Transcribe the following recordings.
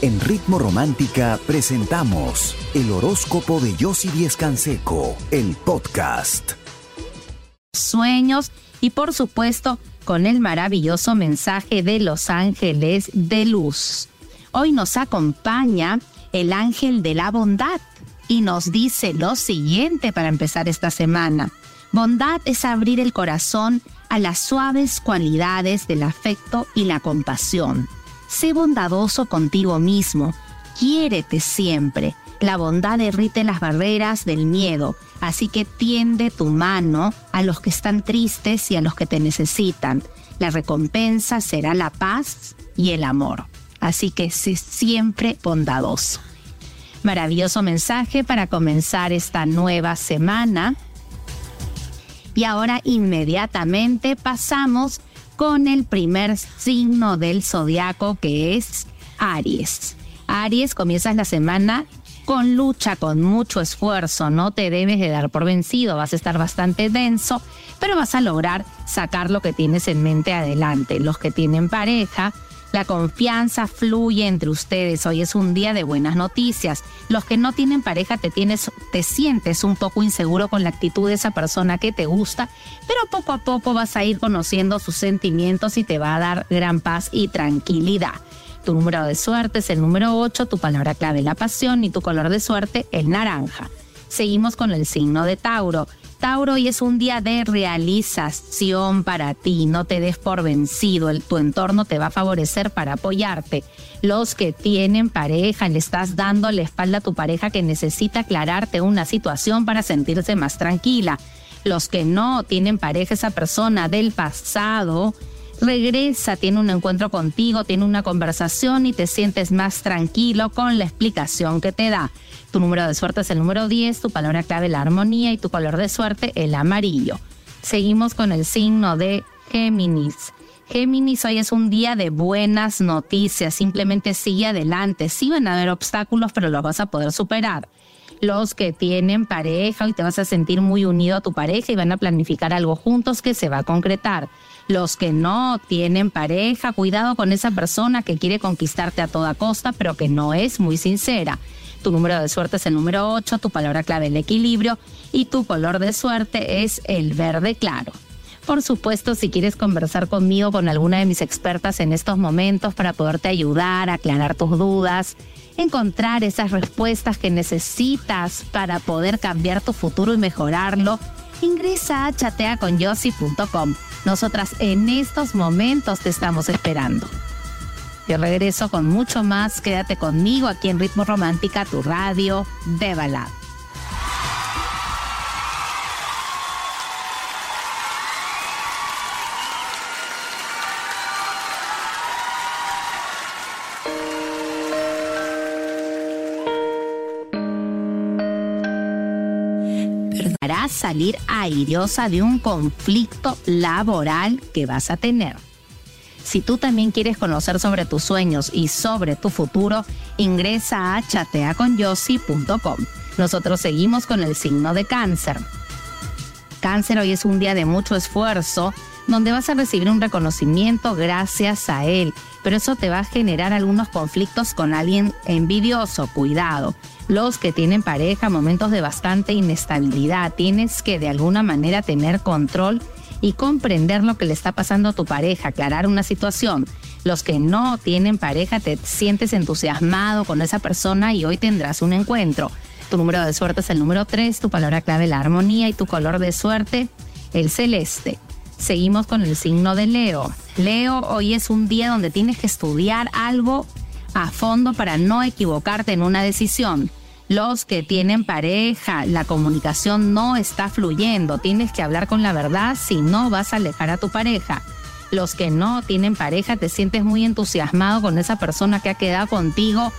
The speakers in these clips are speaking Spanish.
En Ritmo Romántica presentamos el horóscopo de Yossi Díez Canseco, el podcast. Sueños y por supuesto con el maravilloso mensaje de los ángeles de luz. Hoy nos acompaña el ángel de la bondad y nos dice lo siguiente para empezar esta semana. Bondad es abrir el corazón a las suaves cualidades del afecto y la compasión. Sé bondadoso contigo mismo, quiérete siempre. La bondad derrite las barreras del miedo, así que tiende tu mano a los que están tristes y a los que te necesitan. La recompensa será la paz y el amor. Así que sé siempre bondadoso. Maravilloso mensaje para comenzar esta nueva semana. Y ahora inmediatamente pasamos con el primer signo del zodiaco que es Aries. Aries, comienzas la semana con lucha, con mucho esfuerzo, no te debes de dar por vencido, vas a estar bastante denso, pero vas a lograr sacar lo que tienes en mente adelante. Los que tienen pareja, la confianza fluye entre ustedes. Hoy es un día de buenas noticias. Los que no tienen pareja te tienes, te sientes un poco inseguro con la actitud de esa persona que te gusta, pero poco a poco vas a ir conociendo sus sentimientos y te va a dar gran paz y tranquilidad. Tu número de suerte es el número 8, tu palabra clave la pasión y tu color de suerte el naranja. Seguimos con el signo de Tauro. Tauro, hoy es un día de realización para ti, no te des por vencido, el, tu entorno te va a favorecer para apoyarte. Los que tienen pareja, le estás dando la espalda a tu pareja que necesita aclararte una situación para sentirse más tranquila. Los que no tienen pareja, esa persona del pasado, regresa, tiene un encuentro contigo, tiene una conversación y te sientes más tranquilo con la explicación que te da. Tu número de suerte es el número 10, tu palabra clave la armonía y tu color de suerte el amarillo. Seguimos con el signo de Géminis. Géminis, hoy es un día de buenas noticias, simplemente sigue adelante. Sí van a haber obstáculos, pero los vas a poder superar. Los que tienen pareja, hoy te vas a sentir muy unido a tu pareja y van a planificar algo juntos que se va a concretar. Los que no tienen pareja, cuidado con esa persona que quiere conquistarte a toda costa, pero que no es muy sincera. Tu número de suerte es el número 8, tu palabra clave el equilibrio y tu color de suerte es el verde claro. Por supuesto, si quieres conversar conmigo, con alguna de mis expertas en estos momentos para poderte ayudar, aclarar tus dudas, encontrar esas respuestas que necesitas para poder cambiar tu futuro y mejorarlo, ingresa a chateaconyossi.com. Nosotras en estos momentos te estamos esperando. Yo regreso con mucho más. Quédate conmigo aquí en Ritmo Romántica, tu radio de balada. Para salir airiosa de un conflicto laboral que vas a tener. Si tú también quieres conocer sobre tus sueños y sobre tu futuro, ingresa a chateaconyossi.com. Nosotros seguimos con el signo de cáncer. Cáncer hoy es un día de mucho esfuerzo donde vas a recibir un reconocimiento gracias a él, pero eso te va a generar algunos conflictos con alguien envidioso, cuidado. Los que tienen pareja, momentos de bastante inestabilidad, tienes que de alguna manera tener control y comprender lo que le está pasando a tu pareja, aclarar una situación. Los que no tienen pareja, te sientes entusiasmado con esa persona y hoy tendrás un encuentro. Tu número de suerte es el número 3, tu palabra clave la armonía y tu color de suerte el celeste. Seguimos con el signo de Leo. Leo, hoy es un día donde tienes que estudiar algo a fondo para no equivocarte en una decisión los que tienen pareja, la comunicación no está fluyendo, tienes que hablar con la verdad si no vas a alejar a tu pareja. Los que no tienen pareja, te sientes muy entusiasmado con esa persona que ha quedado contigo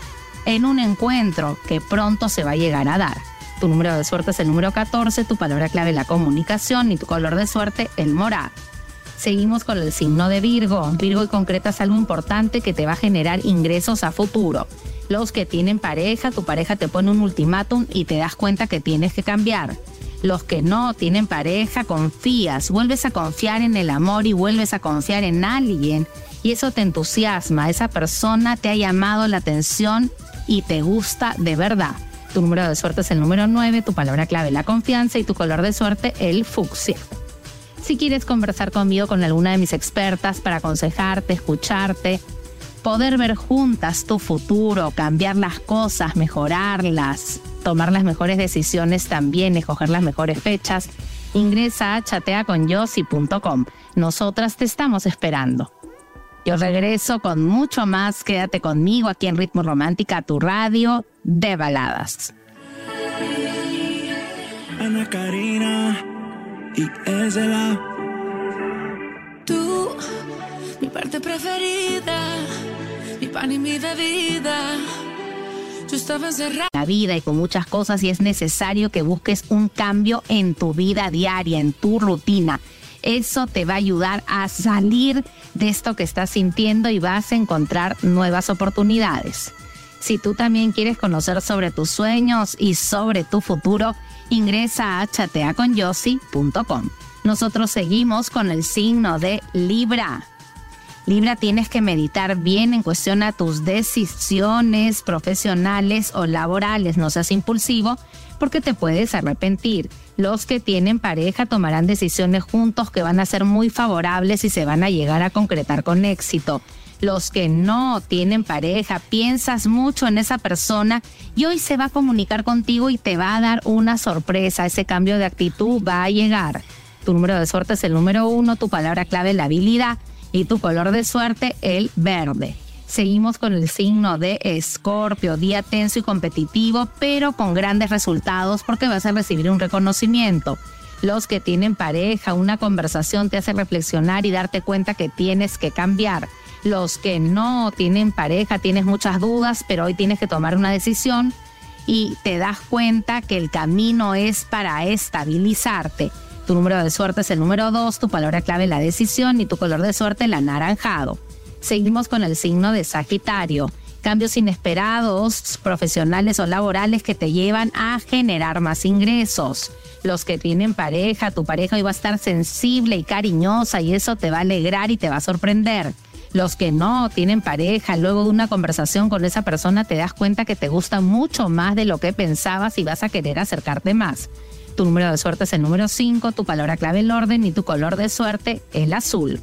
en un encuentro que pronto se va a llegar a dar. Tu número de suerte es el número 14, tu palabra clave la comunicación y tu color de suerte el morado. Seguimos con el signo de Virgo. Virgo y concretas algo importante que te va a generar ingresos a futuro los que tienen pareja, tu pareja te pone un ultimátum y te das cuenta que tienes que cambiar. Los que no tienen pareja, confías, vuelves a confiar en el amor y vuelves a confiar en alguien y eso te entusiasma, esa persona te ha llamado la atención y te gusta de verdad. Tu número de suerte es el número 9, tu palabra clave la confianza y tu color de suerte el fucsia. Si quieres conversar conmigo con alguna de mis expertas para aconsejarte, escucharte, poder ver juntas tu futuro, cambiar las cosas, mejorarlas, tomar las mejores decisiones también, escoger las mejores fechas, ingresa a chateaconyossi.com. Nosotras te estamos esperando. Yo regreso con mucho más. Quédate conmigo aquí en Ritmo Romántica, tu radio de baladas. Ana Karina y. Tú, mi parte preferida, mi pan y mi bebida. Yo estaba encerrada. La vida y con muchas cosas y es necesario que busques un cambio en tu vida diaria, en tu rutina. Eso te va a ayudar a salir de esto que estás sintiendo y vas a encontrar nuevas oportunidades. Si tú también quieres conocer sobre tus sueños y sobre tu futuro, ingresa a chateaconyossi.com. Nosotros seguimos con el signo de Libra. Libra, tienes que meditar bien en cuestión a tus decisiones profesionales o laborales. No seas impulsivo porque te puedes arrepentir. Los que tienen pareja tomarán decisiones juntos que van a ser muy favorables y se van a llegar a concretar con éxito. Los que no tienen pareja, piensas mucho en esa persona y hoy se va a comunicar contigo y te va a dar una sorpresa. Ese cambio de actitud va a llegar. Tu número de suerte es el número uno, tu palabra clave la habilidad y tu color de suerte el verde. Seguimos con el signo de Escorpio, día tenso y competitivo, pero con grandes resultados porque vas a recibir un reconocimiento. Los que tienen pareja, una conversación te hace reflexionar y darte cuenta que tienes que cambiar. Los que no tienen pareja, tienes muchas dudas, pero hoy tienes que tomar una decisión y te das cuenta que el camino es para estabilizarte. Tu número de suerte es el número 2, tu palabra clave la decisión y tu color de suerte el anaranjado. Seguimos con el signo de Sagitario. Cambios inesperados, profesionales o laborales que te llevan a generar más ingresos. Los que tienen pareja, tu pareja hoy va a estar sensible y cariñosa y eso te va a alegrar y te va a sorprender. Los que no tienen pareja, luego de una conversación con esa persona te das cuenta que te gusta mucho más de lo que pensabas y vas a querer acercarte más. Tu número de suerte es el número 5, tu palabra clave el orden y tu color de suerte el azul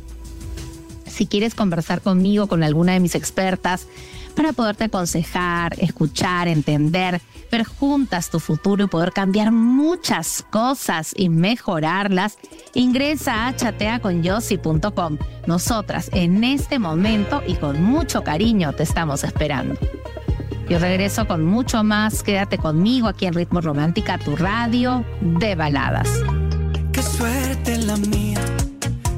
si quieres conversar conmigo, con alguna de mis expertas, para poderte aconsejar, escuchar, entender, ver juntas tu futuro y poder cambiar muchas cosas y mejorarlas, ingresa a chateaconyossi.com. Nosotras en este momento y con mucho cariño te estamos esperando. Yo regreso con mucho más. Quédate conmigo aquí en Ritmo Romántica, tu radio de baladas. Qué suerte la mía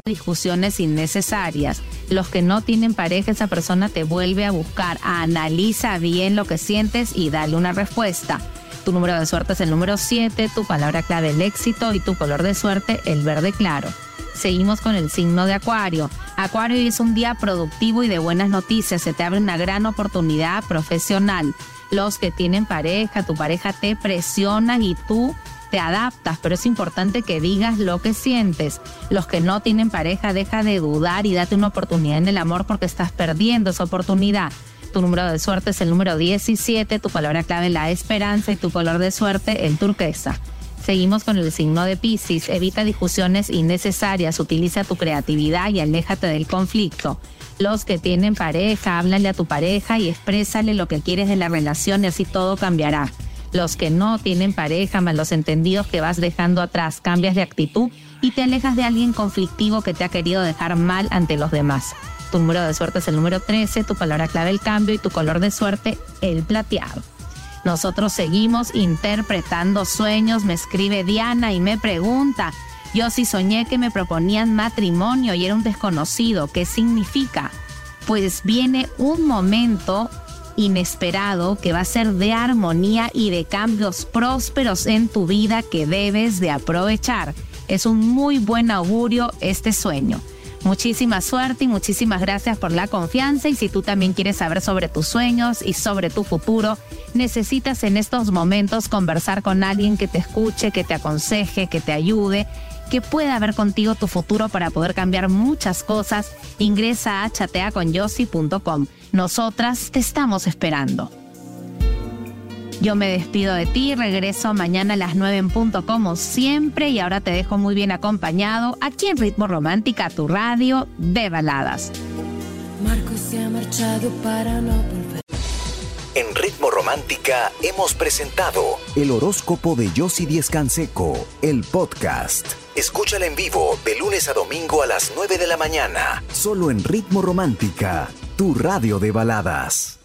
discusiones innecesarias. Los que no tienen pareja, esa persona te vuelve a buscar. Analiza bien lo que sientes y dale una respuesta. Tu número de suerte es el número 7, tu palabra clave el éxito y tu color de suerte el verde claro. Seguimos con el signo de Acuario. Acuario es un día productivo y de buenas noticias. Se te abre una gran oportunidad profesional. Los que tienen pareja, tu pareja te presiona y tú te adaptas, pero es importante que digas lo que sientes. Los que no tienen pareja, deja de dudar y date una oportunidad en el amor porque estás perdiendo esa oportunidad. Tu número de suerte es el número 17, tu palabra clave la esperanza y tu color de suerte el turquesa. Seguimos con el signo de Pisces. Evita discusiones innecesarias, utiliza tu creatividad y aléjate del conflicto. Los que tienen pareja, háblale a tu pareja y exprésale lo que quieres de la relación y así todo cambiará los que no tienen pareja, malos entendidos que vas dejando atrás, cambias de actitud y te alejas de alguien conflictivo que te ha querido dejar mal ante los demás. Tu número de suerte es el número 13, tu palabra clave el cambio y tu color de suerte el plateado. Nosotros seguimos interpretando sueños, me escribe Diana y me pregunta, yo sí soñé que me proponían matrimonio y era un desconocido, ¿qué significa? Pues viene un momento inesperado que va a ser de armonía y de cambios prósperos en tu vida que debes de aprovechar. Es un muy buen augurio este sueño. Muchísima suerte y muchísimas gracias por la confianza y si tú también quieres saber sobre tus sueños y sobre tu futuro, necesitas en estos momentos conversar con alguien que te escuche, que te aconseje, que te ayude que pueda ver contigo tu futuro para poder cambiar muchas cosas, ingresa a chateaconyossi.com. Nosotras te estamos esperando. Yo me despido de ti, regreso mañana a las 9 en punto como siempre y ahora te dejo muy bien acompañado aquí en Ritmo Romántica, tu radio de baladas. Marco se ha marchado para no volver. En Ritmo Romántica hemos presentado el horóscopo de Yossi Díez Canseco, el podcast. Escúchala en vivo de lunes a domingo a las 9 de la mañana, solo en Ritmo Romántica, tu radio de baladas.